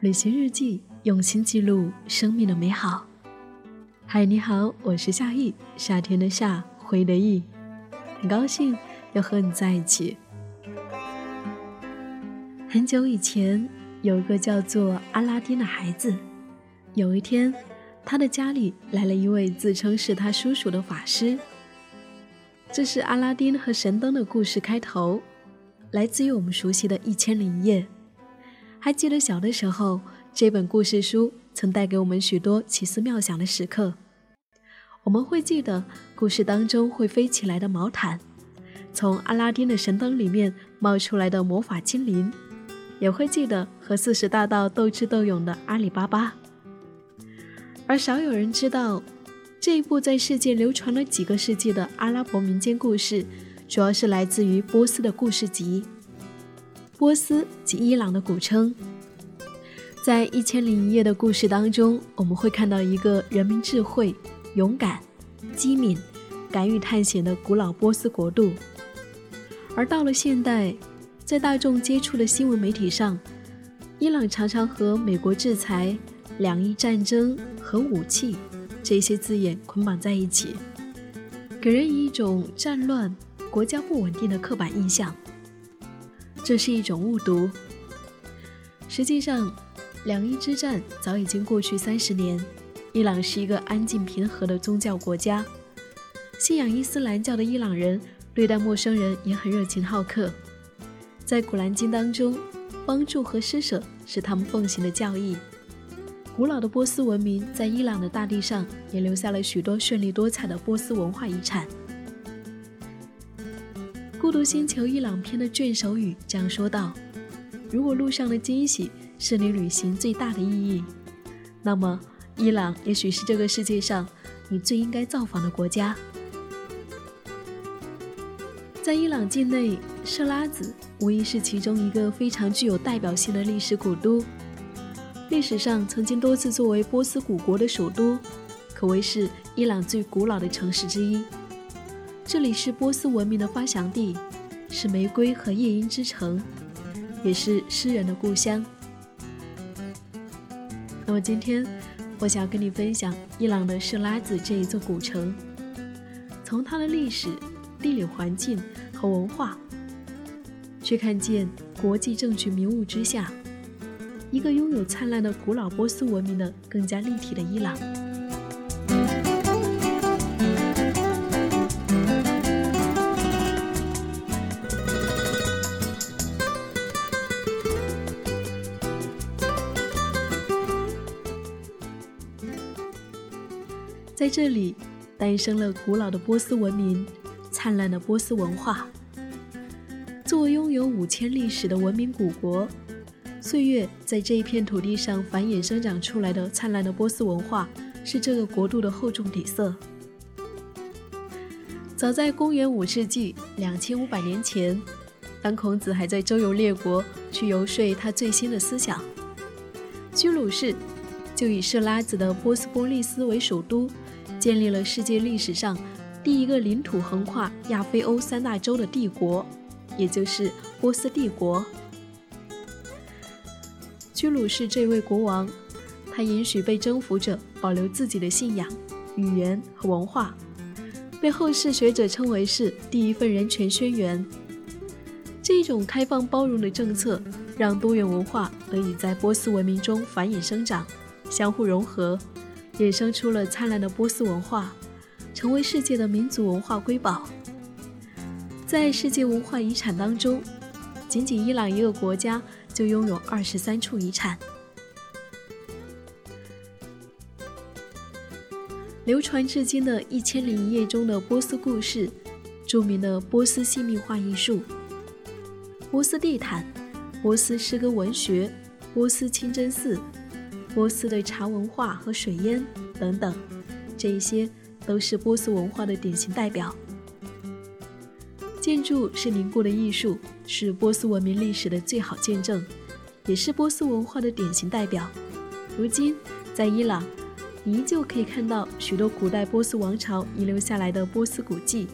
旅行日记，用心记录生命的美好。嗨，你好，我是夏意，夏天的夏，回的意，很高兴又和你在一起。很久以前，有一个叫做阿拉丁的孩子。有一天，他的家里来了一位自称是他叔叔的法师。这是阿拉丁和神灯的故事开头，来自于我们熟悉的《一千零一夜》。还记得小的时候，这本故事书曾带给我们许多奇思妙想的时刻。我们会记得故事当中会飞起来的毛毯，从阿拉丁的神灯里面冒出来的魔法精灵，也会记得和四十大盗斗智斗勇的阿里巴巴。而少有人知道。这一部在世界流传了几个世纪的阿拉伯民间故事，主要是来自于波斯的故事集。波斯及伊朗的古称。在《一千零一夜》的故事当中，我们会看到一个人民智慧、勇敢、机敏、敢于探险的古老波斯国度。而到了现代，在大众接触的新闻媒体上，伊朗常常和美国制裁、两伊战争、核武器。这些字眼捆绑在一起，给人以一种战乱、国家不稳定的刻板印象。这是一种误读。实际上，两伊之战早已经过去三十年。伊朗是一个安静平和的宗教国家，信仰伊斯兰教的伊朗人对待陌生人也很热情好客。在《古兰经》当中，帮助和施舍是他们奉行的教义。古老的波斯文明在伊朗的大地上也留下了许多绚丽多彩的波斯文化遗产。《孤独星球》伊朗篇的卷首语这样说道：“如果路上的惊喜是你旅行最大的意义，那么伊朗也许是这个世界上你最应该造访的国家。”在伊朗境内，设拉子无疑是其中一个非常具有代表性的历史古都。历史上曾经多次作为波斯古国的首都，可谓是伊朗最古老的城市之一。这里是波斯文明的发祥地，是玫瑰和夜莺之城，也是诗人的故乡。那么今天，我想要跟你分享伊朗的设拉子这一座古城，从它的历史、地理环境和文化，去看见国际政局迷雾之下。一个拥有灿烂的古老波斯文明的更加立体的伊朗。在这里，诞生了古老的波斯文明，灿烂的波斯文化。作为拥有五千历史的文明古国。岁月在这一片土地上繁衍生长出来的灿烂的波斯文化，是这个国度的厚重底色。早在公元五世纪两千五百年前，当孔子还在周游列国去游说他最新的思想，居鲁士就以设拉子的波斯波利斯为首都，建立了世界历史上第一个领土横跨亚非欧三大洲的帝国，也就是波斯帝国。居鲁士这位国王，他允许被征服者保留自己的信仰、语言和文化，被后世学者称为是第一份人权宣言。这种开放包容的政策，让多元文化得以在波斯文明中繁衍生长、相互融合，衍生出了灿烂的波斯文化，成为世界的民族文化瑰宝。在世界文化遗产当中，仅仅伊朗一个国家。就拥有二十三处遗产。流传至今的一千零一夜中的波斯故事，著名的波斯细密画艺术、波斯地毯、波斯诗歌文学、波斯清真寺、波斯的茶文化和水烟等等，这一些都是波斯文化的典型代表。建筑是凝固的艺术，是波斯文明历史的最好见证，也是波斯文化的典型代表。如今，在伊朗，你依旧可以看到许多古代波斯王朝遗留下来的波斯古迹，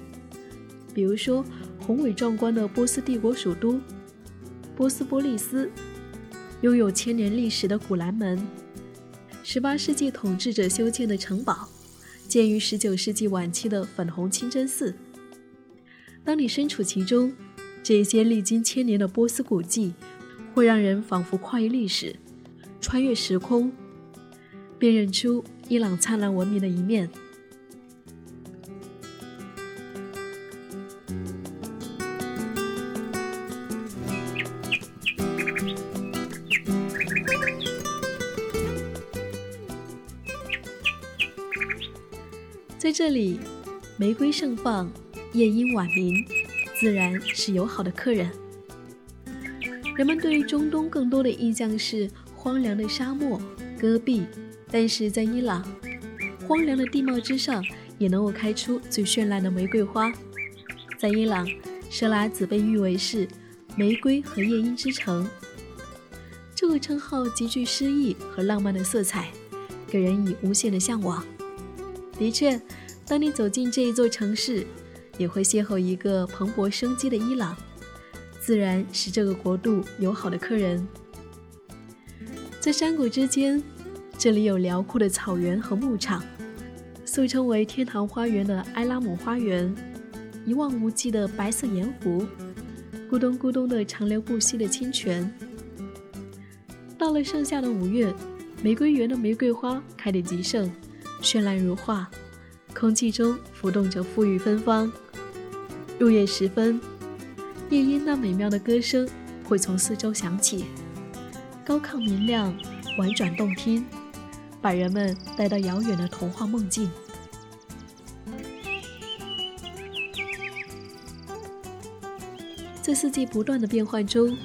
比如说宏伟壮观的波斯帝国首都波斯波利斯，拥有千年历史的古兰门，18世纪统治者修建的城堡，建于19世纪晚期的粉红清真寺。当你身处其中，这些历经千年的波斯古迹，会让人仿佛跨越历史，穿越时空，辨认出伊朗灿烂文明的一面。这里，玫瑰盛放，夜莺晚鸣，自然是友好的客人。人们对中东更多的印象是荒凉的沙漠、戈壁，但是在伊朗，荒凉的地貌之上也能够开出最绚烂的玫瑰花。在伊朗，设拉子被誉为是玫瑰和夜莺之城，这个称号极具诗意和浪漫的色彩，给人以无限的向往。的确，当你走进这一座城市，也会邂逅一个蓬勃生机的伊朗，自然是这个国度友好的客人。在山谷之间，这里有辽阔的草原和牧场，素称为“天堂花园”的埃拉姆花园，一望无际的白色盐湖，咕咚咕咚的长流不息的清泉。到了盛夏的五月，玫瑰园的玫瑰花开得极盛。绚烂如画，空气中浮动着馥郁芬芳。入夜时分，夜莺那美妙的歌声会从四周响起，高亢明亮，婉转动听，把人们带到遥远的童话梦境。在四季不断的变换中，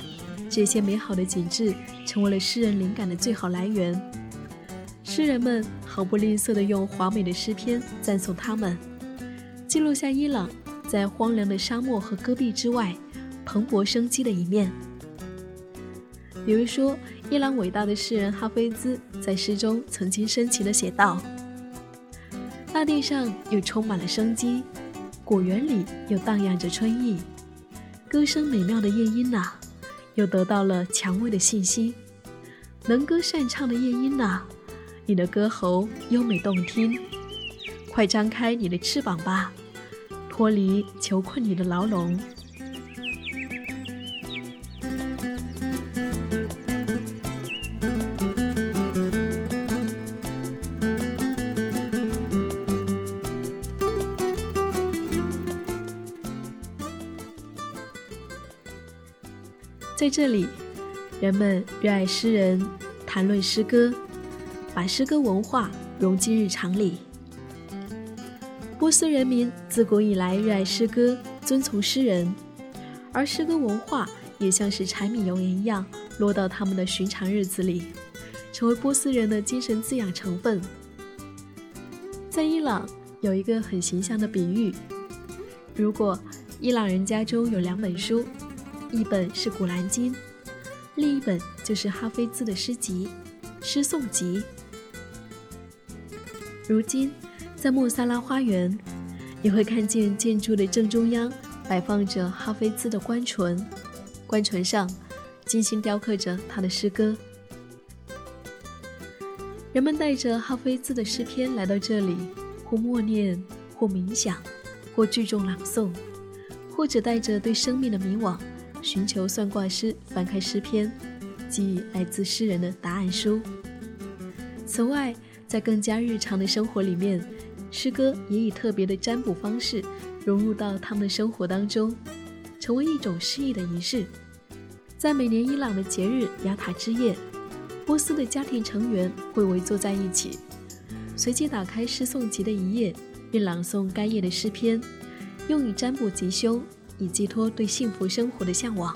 这些美好的景致成为了诗人灵感的最好来源。诗人们毫不吝啬地用华美的诗篇赞颂他们，记录下伊朗在荒凉的沙漠和戈壁之外蓬勃生机的一面。比如说，伊朗伟大的诗人哈菲兹在诗中曾经深情地写道：“大地上又充满了生机，果园里又荡漾着春意，歌声美妙的夜莺呐，又得到了蔷薇的信息，能歌善唱的夜莺呐。”你的歌喉优美动听，快张开你的翅膀吧，脱离囚困你的牢笼。在这里，人们热爱诗人，谈论诗歌。把诗歌文化融进日常里。波斯人民自古以来热爱诗歌，遵从诗人，而诗歌文化也像是柴米油盐一样，落到他们的寻常日子里，成为波斯人的精神滋养成分。在伊朗有一个很形象的比喻：如果伊朗人家中有两本书，一本是《古兰经》，另一本就是哈菲兹的诗集《诗颂集》。如今，在莫萨拉花园，你会看见建筑的正中央摆放着哈菲兹的官唇，官唇上精心雕刻着他的诗歌。人们带着哈菲兹的诗篇来到这里，或默念，或冥想，或聚众朗诵，或者带着对生命的迷惘，寻求算卦师翻开诗篇，即来自诗人的答案书。此外，在更加日常的生活里面，诗歌也以特别的占卜方式融入到他们的生活当中，成为一种诗意的仪式。在每年伊朗的节日雅塔之夜，波斯的家庭成员会围坐在一起，随即打开诗颂集的一页，并朗诵该页的诗篇，用以占卜吉凶，以寄托对幸福生活的向往。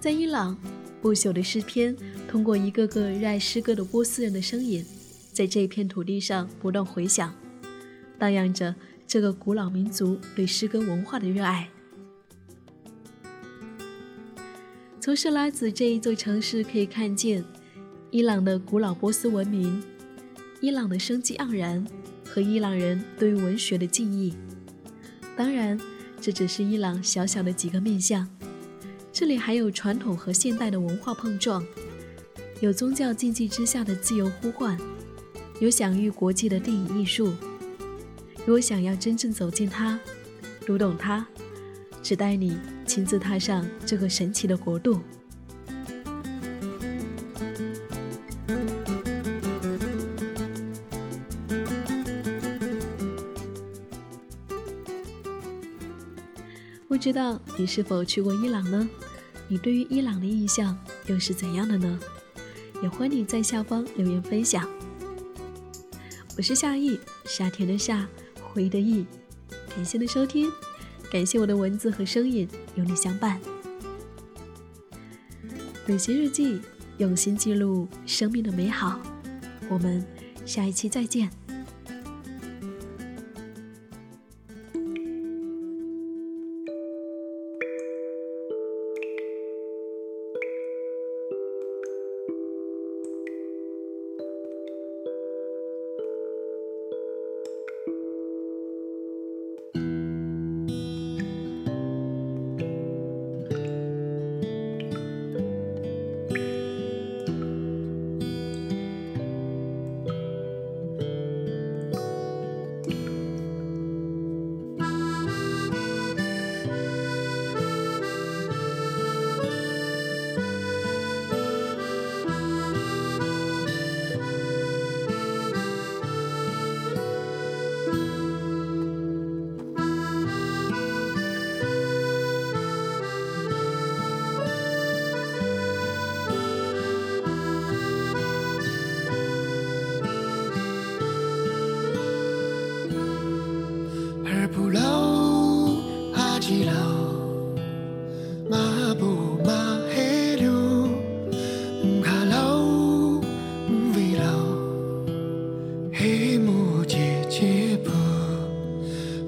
在伊朗，不朽的诗篇通过一个个热爱诗歌的波斯人的声音。在这片土地上不断回响，荡漾着这个古老民族对诗歌文化的热爱。从设拉子这一座城市可以看见，伊朗的古老波斯文明，伊朗的生机盎然和伊朗人对于文学的敬意。当然，这只是伊朗小小的几个面相，这里还有传统和现代的文化碰撞，有宗教禁忌之下的自由呼唤，有享誉国际的电影艺术。如果想要真正走进它，读懂它，只带你亲自踏上这个神奇的国度。不知道你是否去过伊朗呢？你对于伊朗的印象又是怎样的呢？也欢迎在下方留言分享。我是夏意，夏天的夏，回的意。感谢的收听，感谢我的文字和声音有你相伴。旅行日记，用心记录生命的美好。我们下一期再见。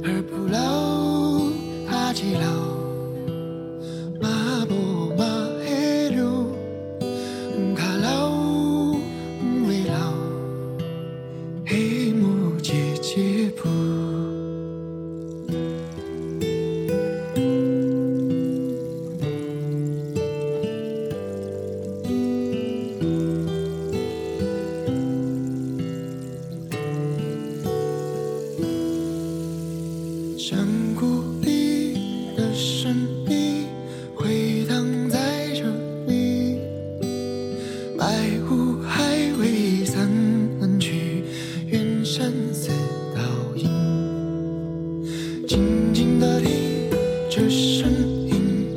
而不老，怕极老。山谷里的声音回荡在这里，白雾还未散去，远山似倒影，静静地听这声音。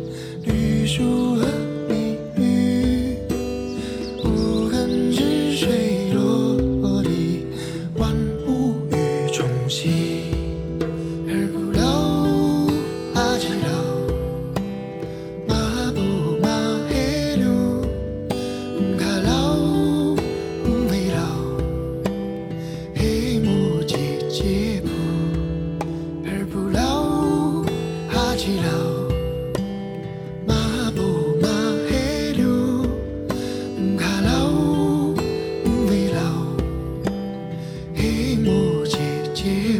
绿树和碧绿，我跟着水落地，万物与中息。you.